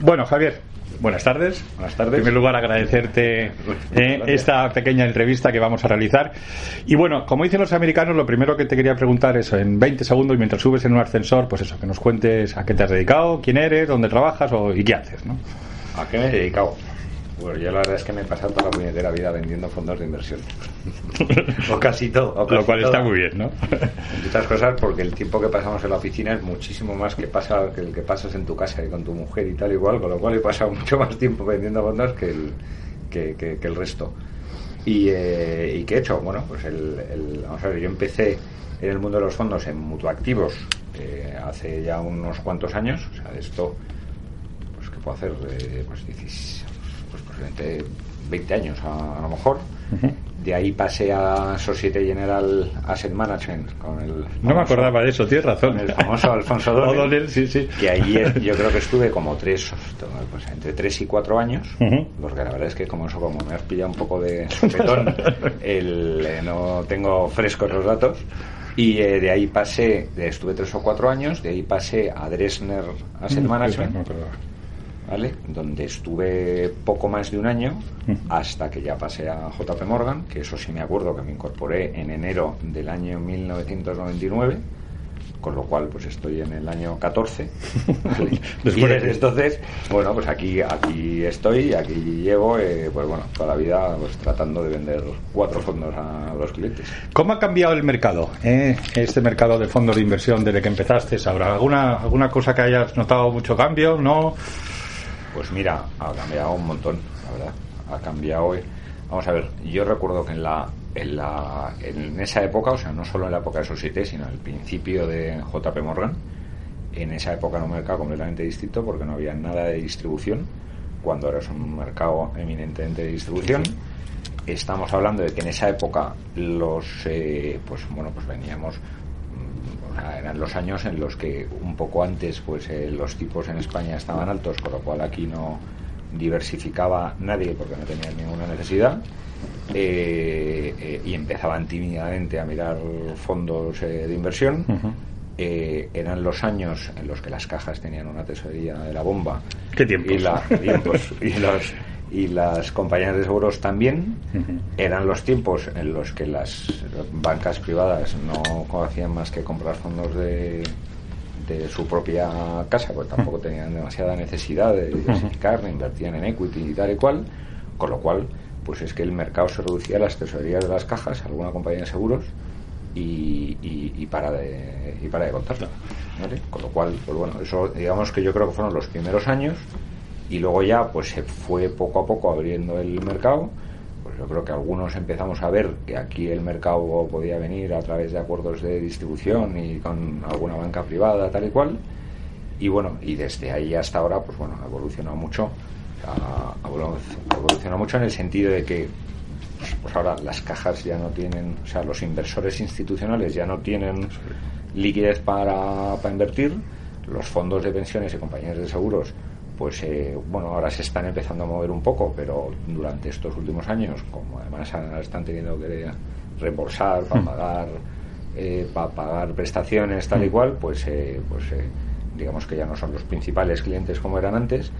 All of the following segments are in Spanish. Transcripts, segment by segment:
Bueno, Javier, buenas tardes. Buenas tardes. En primer lugar, agradecerte eh, esta pequeña entrevista que vamos a realizar. Y bueno, como dicen los americanos, lo primero que te quería preguntar es en 20 segundos, y mientras subes en un ascensor, pues eso, que nos cuentes a qué te has dedicado, quién eres, dónde trabajas o, y qué haces, ¿no? ¿A qué me he dedicado? Pues yo la verdad es que me he pasado toda la puñetera vida vendiendo fondos de inversión. o casi todo. o Lo casi cual está muy bien, ¿no? Entre otras cosas porque el tiempo que pasamos en la oficina es muchísimo más que pasa que el que pasas en tu casa y con tu mujer y tal igual, con lo cual he pasado mucho más tiempo vendiendo fondos que el, que, que- que el resto. Y, eh, ¿Y qué he hecho? Bueno, pues el, el- vamos a ver, yo empecé en el mundo de los fondos en mutuactivos eh, hace ya unos cuantos años, o sea, de esto, pues ¿qué puedo hacer? Eh, pues, 16, pues posiblemente 20 años a, a lo mejor. De ahí pasé a Societe General Asset Management con el No me acordaba de eso, tienes razón. con el famoso Alfonso O'Donnell, sí, sí. que ahí es- yo creo que estuve como tres, pues, entre tres y cuatro años, porque la verdad es que como eso, como me has pillado un poco de sopetón, el, eh, no tengo frescos los datos, y eh, de ahí pasé, estuve tres o cuatro años, de ahí pasé a Dresner Asset Management, No acordaba. ¿Vale? donde estuve poco más de un año hasta que ya pasé a JP Morgan, que eso sí me acuerdo que me incorporé en enero del año 1999, con lo cual pues estoy en el año 14. ¿vale? y desde entonces, bueno, pues aquí aquí estoy, aquí llevo, eh, pues bueno, toda la vida pues tratando de vender cuatro fondos a los clientes. ¿Cómo ha cambiado el mercado? eh, Este mercado de fondos de inversión desde que empezaste ahora. ¿Alguna, ¿Alguna cosa que hayas notado mucho cambio? ¿No? Pues mira, ha cambiado un montón, la verdad. Ha cambiado. eh. Vamos a ver, yo recuerdo que en la, en la en esa época, o sea, no solo en la época de Societe, sino al principio de JP Morgan, en esa época era un mercado completamente distinto porque no había nada de distribución, cuando ahora es un mercado eminentemente de distribución. Estamos hablando de que en esa época los, eh, pues bueno, pues veníamos eran los años en los que un poco antes pues eh, los tipos en España estaban altos, con lo cual aquí no diversificaba nadie porque no tenían ninguna necesidad eh, eh, y empezaban tímidamente a mirar fondos de inversión. Eh, eran los años en los que las cajas tenían una tesorería de la bomba. ¿Qué tiempos? Y, la- tiempos, y los- y las compañías de seguros también. Eran los tiempos en los que las bancas privadas no hacían más que comprar fondos de, de su propia casa, pues tampoco tenían demasiada necesidad de diversificar, invertían en equity y tal y cual, con lo cual, pues es que el mercado se reducía a las tesorerías de las cajas, alguna compañía de seguros y, y, y para de y para de contar. ¿vale? Con lo cual, pues bueno, eso digamos que yo creo que fueron los primeros años y luego ya pues se fue poco a poco abriendo el mercado. Pues yo creo que algunos empezamos a ver que aquí el mercado podía venir a través de acuerdos de distribución y con alguna banca privada tal y cual. Y bueno y desde ahí hasta ahora pues bueno ha evolucionado mucho ha ha evolu- ha evolucionado mucho en el sentido de que pues ahora las cajas ya no tienen o sea los inversores institucionales ya no tienen liquidez para, para invertir los fondos de pensiones y compañías de seguros pues eh, bueno ahora se están empezando a mover un poco pero durante estos últimos años como además están teniendo que reembolsar para pagar eh, para pagar prestaciones tal y cual pues eh, pues eh, digamos que ya no son los principales clientes como eran antes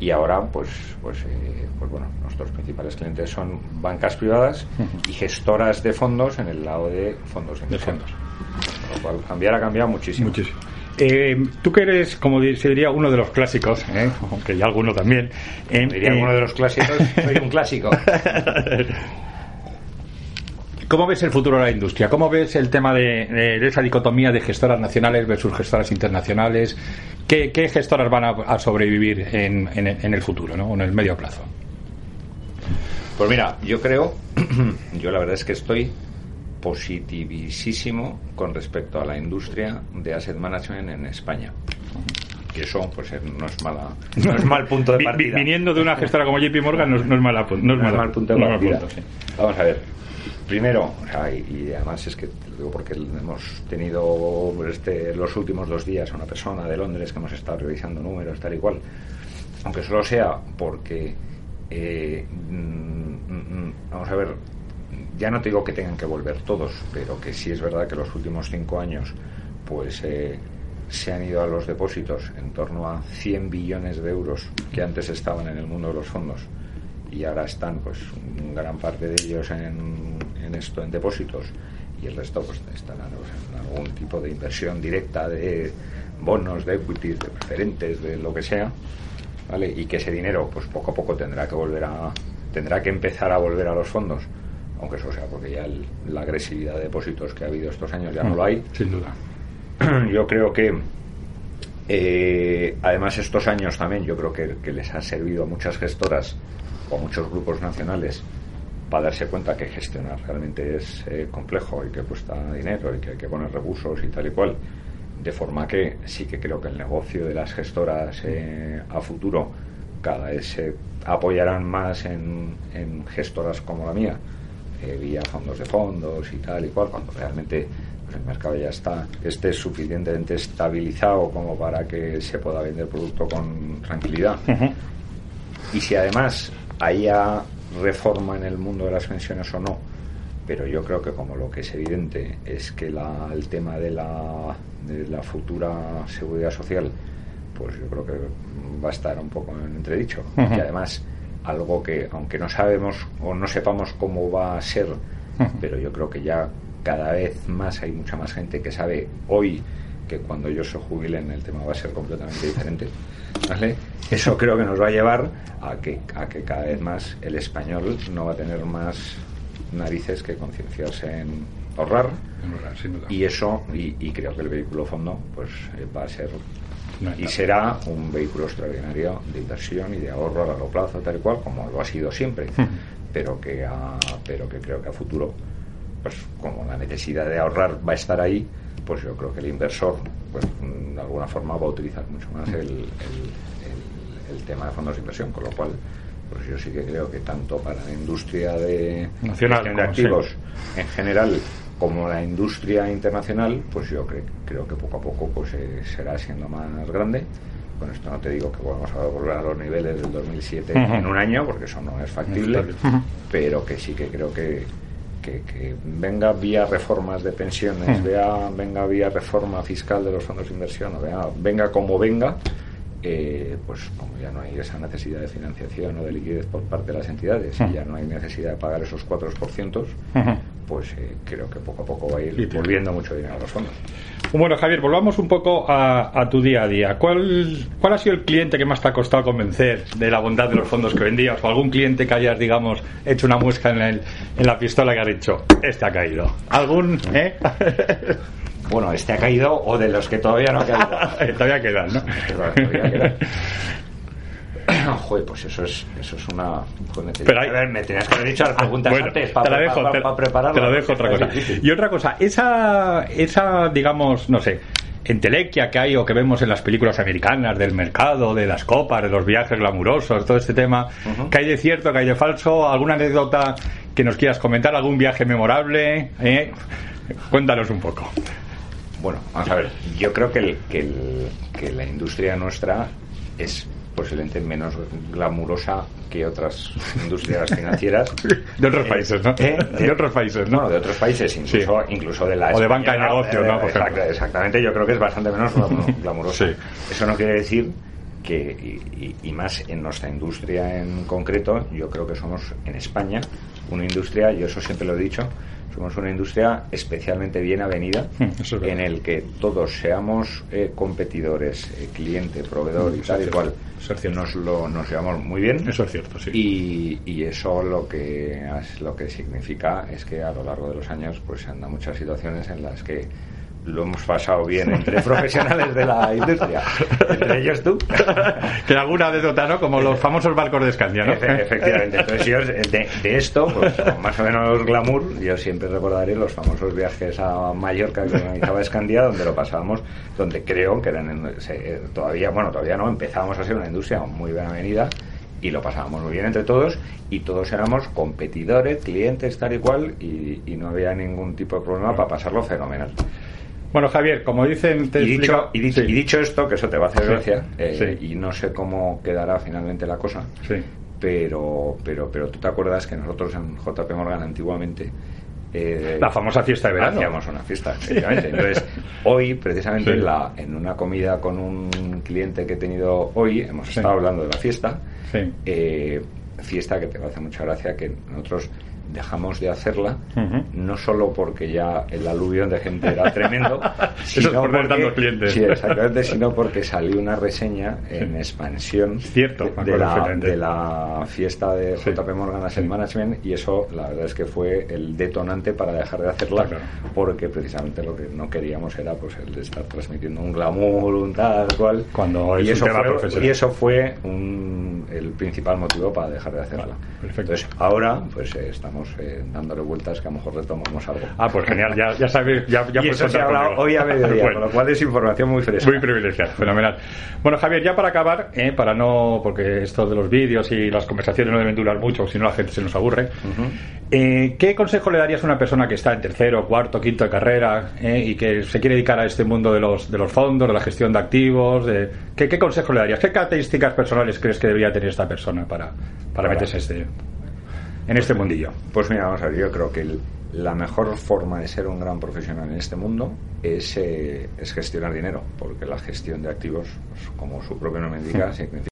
y ahora pues pues eh, pues bueno nuestros principales clientes son bancas privadas y gestoras de fondos en el lado de fondos de fondos. Con lo cual cambiar ha cambiado muchísimo. Muchísimo. Eh, tú que eres, como se diría, uno de los clásicos, ¿eh? aunque ya alguno también. eh, diría uno de los clásicos soy un clásico ¿Cómo ves el futuro de la industria? ¿Cómo ves el tema de, de- de esa dicotomía de gestoras nacionales versus gestoras internacionales? ¿Qué, qué gestoras van a, a sobrevivir en, en- en el futuro, ¿no? en el medio plazo? Pues mira, yo creo, yo la verdad es que estoy positivísimo con respecto a la industria de asset management en España. Y eso, pues eh, no es mala, no es mal punto de partida. viniendo de una gestora como JP Morgan no, es- no es mala no es No es mala- mal punto de partida. punto, sí. Vamos a ver. Primero, o sea, y, y además es que te lo digo porque hemos tenido este, los últimos dos días a una persona de Londres que hemos estado revisando números, tal y cual. Aunque solo sea porque, eh, mm, mm, vamos a ver, ya no te digo que tengan que volver todos, pero que sí es verdad que los últimos cinco años, pues eh, se han ido a los depósitos en torno a 100 billones de euros que antes estaban en el mundo de los fondos y ahora están pues gran parte de ellos en, esto en depósitos y el resto pues están en algún tipo de inversión directa de bonos, de equities, de preferentes, de lo que sea, ¿vale? Y que ese dinero pues poco a poco tendrá que volver a tendrá que empezar a volver a los fondos aunque eso sea porque ya la agresividad de depósitos que ha habido estos años ya no lo hay. Sin duda. Yo creo que, eh, además, estos años también, yo creo que, les ha servido a muchas gestoras o a muchos grupos nacionales para darse cuenta que gestionar realmente es eh, complejo y que cuesta dinero y que hay que poner recursos y tal y cual. De forma que sí que creo que el negocio de las gestoras eh, a futuro cada vez se apoyarán más en, en gestoras como la mía eh, vía fondos de fondos y tal y cual, cuando realmente pues, el mercado ya está esté suficientemente estabilizado como para que se pueda vender producto con tranquilidad. Y si además haya reforma en el mundo de las pensiones o no, pero yo creo que como lo que es evidente es que la, el tema de la, de la futura seguridad social, pues yo creo que va a estar un poco en entredicho. Y además algo que, aunque no sabemos o no sepamos cómo va a ser, pero yo creo que ya cada vez más hay mucha más gente que sabe hoy que cuando ellos se jubilen el tema va a ser completamente diferente. ¿vale? Eso creo que nos va a llevar a que, a que cada vez más el español no va a tener más narices que concienciarse en ahorrar. Y eso, y, y, creo que el vehículo fondo pues eh, va a ser y será un vehículo extraordinario de inversión y de ahorro a largo plazo, tal y cual, como lo ha sido siempre, pero, que pero que creo que a futuro, pues como la necesidad de ahorrar va a estar ahí, pues yo creo que el inversor, pues de alguna forma va a utilizar mucho más el, el, tema de fondos de inversión, con lo cual pues yo sí que creo que tanto para la industria de, Nacional, de activos en general como la industria internacional, pues yo creo que poco a poco pues eh, será siendo más grande. Con esto no te digo que vamos a volver a los niveles del 2007 en un año, porque eso no es factible, pero que sí que creo que, que, venga vía reformas de pensiones, vea, venga vía reforma fiscal de los fondos de inversión, o vea, venga como venga, eh, pues como ya no hay esa necesidad de financiación o de liquidez por parte de las entidades y ya no hay necesidad de pagar esos 4%, pues eh, creo que poco a poco va a ir volviendo mucho dinero a los fondos. Bueno, Javier, volvamos un poco a, tu día a día. ¿Cuál, ¿Cuál ha sido el cliente que más te ha costado convencer de la bondad de los fondos que vendías? ¿O algún cliente que hayas, digamos, hecho una muesca en, el, en la pistola que has dicho, este ha caído? ¿Algún? Eh? Bueno, este ha caído o de los que todavía no ha caído. todavía quedan, ¿no? Joder, pues eso es, eso es una. Pero hay... A ver, me tenías que haber dicho las preguntas antes para, te la dejo, para, Te la dejo otra cosa. Y otra cosa, esa, esa, digamos, no sé, entelequia que hay o que vemos en las películas americanas del mercado, de las copas, de los viajes glamurosos, todo este tema, que hay de cierto, que hay de falso, alguna anécdota que nos quieras comentar, algún viaje memorable, ¿Eh? cuéntanos un poco. Bueno, vamos a ver. Yo creo que, el, que, el, que la industria nuestra es posiblemente menos glamurosa que otras industrias financieras de otros eh, países, ¿no? ¿eh? De, otros países, ¿no? de otros países, incluso, incluso de la o de banca de. Eh, exactamente, yo creo que es bastante menos glamurosa. Eso no quiere decir que y, y, más en nuestra industria en concreto, yo creo que somos en España una industria, yo eso siempre lo he dicho, somos una industria especialmente bien avenida en el que todos seamos eh, competidores, eh, cliente, proveedor y tal y cual. Nos lo nos llevamos muy bien. Eso es cierto, sí. Y, y, eso lo que lo que significa es que a lo largo de los años pues se han dado muchas situaciones en las que lo hemos pasado bien entre profesionales de la industria, entre ellos tú. que alguna de ¿no? Como los famosos barcos de Escandia, ¿no? efectivamente. Entonces, yo de, esto, pues más o menos glamour, yo siempre recordaré los famosos viajes a Mallorca que organizaba Escandia, donde lo pasábamos, donde creo que eran todavía, bueno, todavía no, empezábamos a ser una industria muy bien avenida y lo pasábamos muy bien entre todos y todos éramos competidores, clientes, tal y cual y, y no había ningún tipo de problema para pasarlo fenomenal. Bueno, Javier, como dicen... Te y, dicho, y, dicho, esto, que eso te va a hacer gracia, eh, y no sé cómo quedará finalmente la cosa, pero, pero, pero tú te acuerdas que nosotros en JP Morgan antiguamente eh, la famosa fiesta de verano. Hacíamos una fiesta, efectivamente. Entonces, hoy, precisamente, en, la, en una comida con un cliente que he tenido hoy, hemos estado hablando de la fiesta. Eh, fiesta que te hace mucha gracia que nosotros dejamos de hacerla, no solo porque ya el aluvión de gente era tremendo, sino, porque, clientes. Sí, exactamente, sino porque salió una reseña en expansión Cierto, de, la, de, la, fiesta de JP Morgan Asset Management y eso la verdad es que fue el detonante para dejar de hacerla porque precisamente lo que no queríamos era pues el de estar transmitiendo un glamour, un tal cual. Cuando y, eso fue, y eso fue el principal motivo para dejar de hacerla. Entonces ahora pues eh, estamos eh, dándole vueltas que a lo mejor retomamos algo. Ah, pues genial, ya, ya sabes, ya, ya y eso se ha hoy a mediodía, con lo cual es información muy fresca. Muy privilegiada, fenomenal. Bueno, Javier, ya para acabar, eh, para no, porque esto de los vídeos y las conversaciones no deben durar mucho, si no la gente se nos aburre, eh, ¿qué consejo le darías a una persona que está en tercero, cuarto, quinto de carrera y que se quiere dedicar a este mundo de los, de los fondos, de la gestión de activos? De, ¿qué, ¿Qué consejo le darías? ¿Qué características personales crees que debería tener esta persona para, para meterse este en este mundillo? Pues mira, vamos a ver, yo creo que la mejor forma de ser un gran profesional en este mundo es, eh, es gestionar dinero, porque la gestión de activos, pues, como su propio nombre indica, significa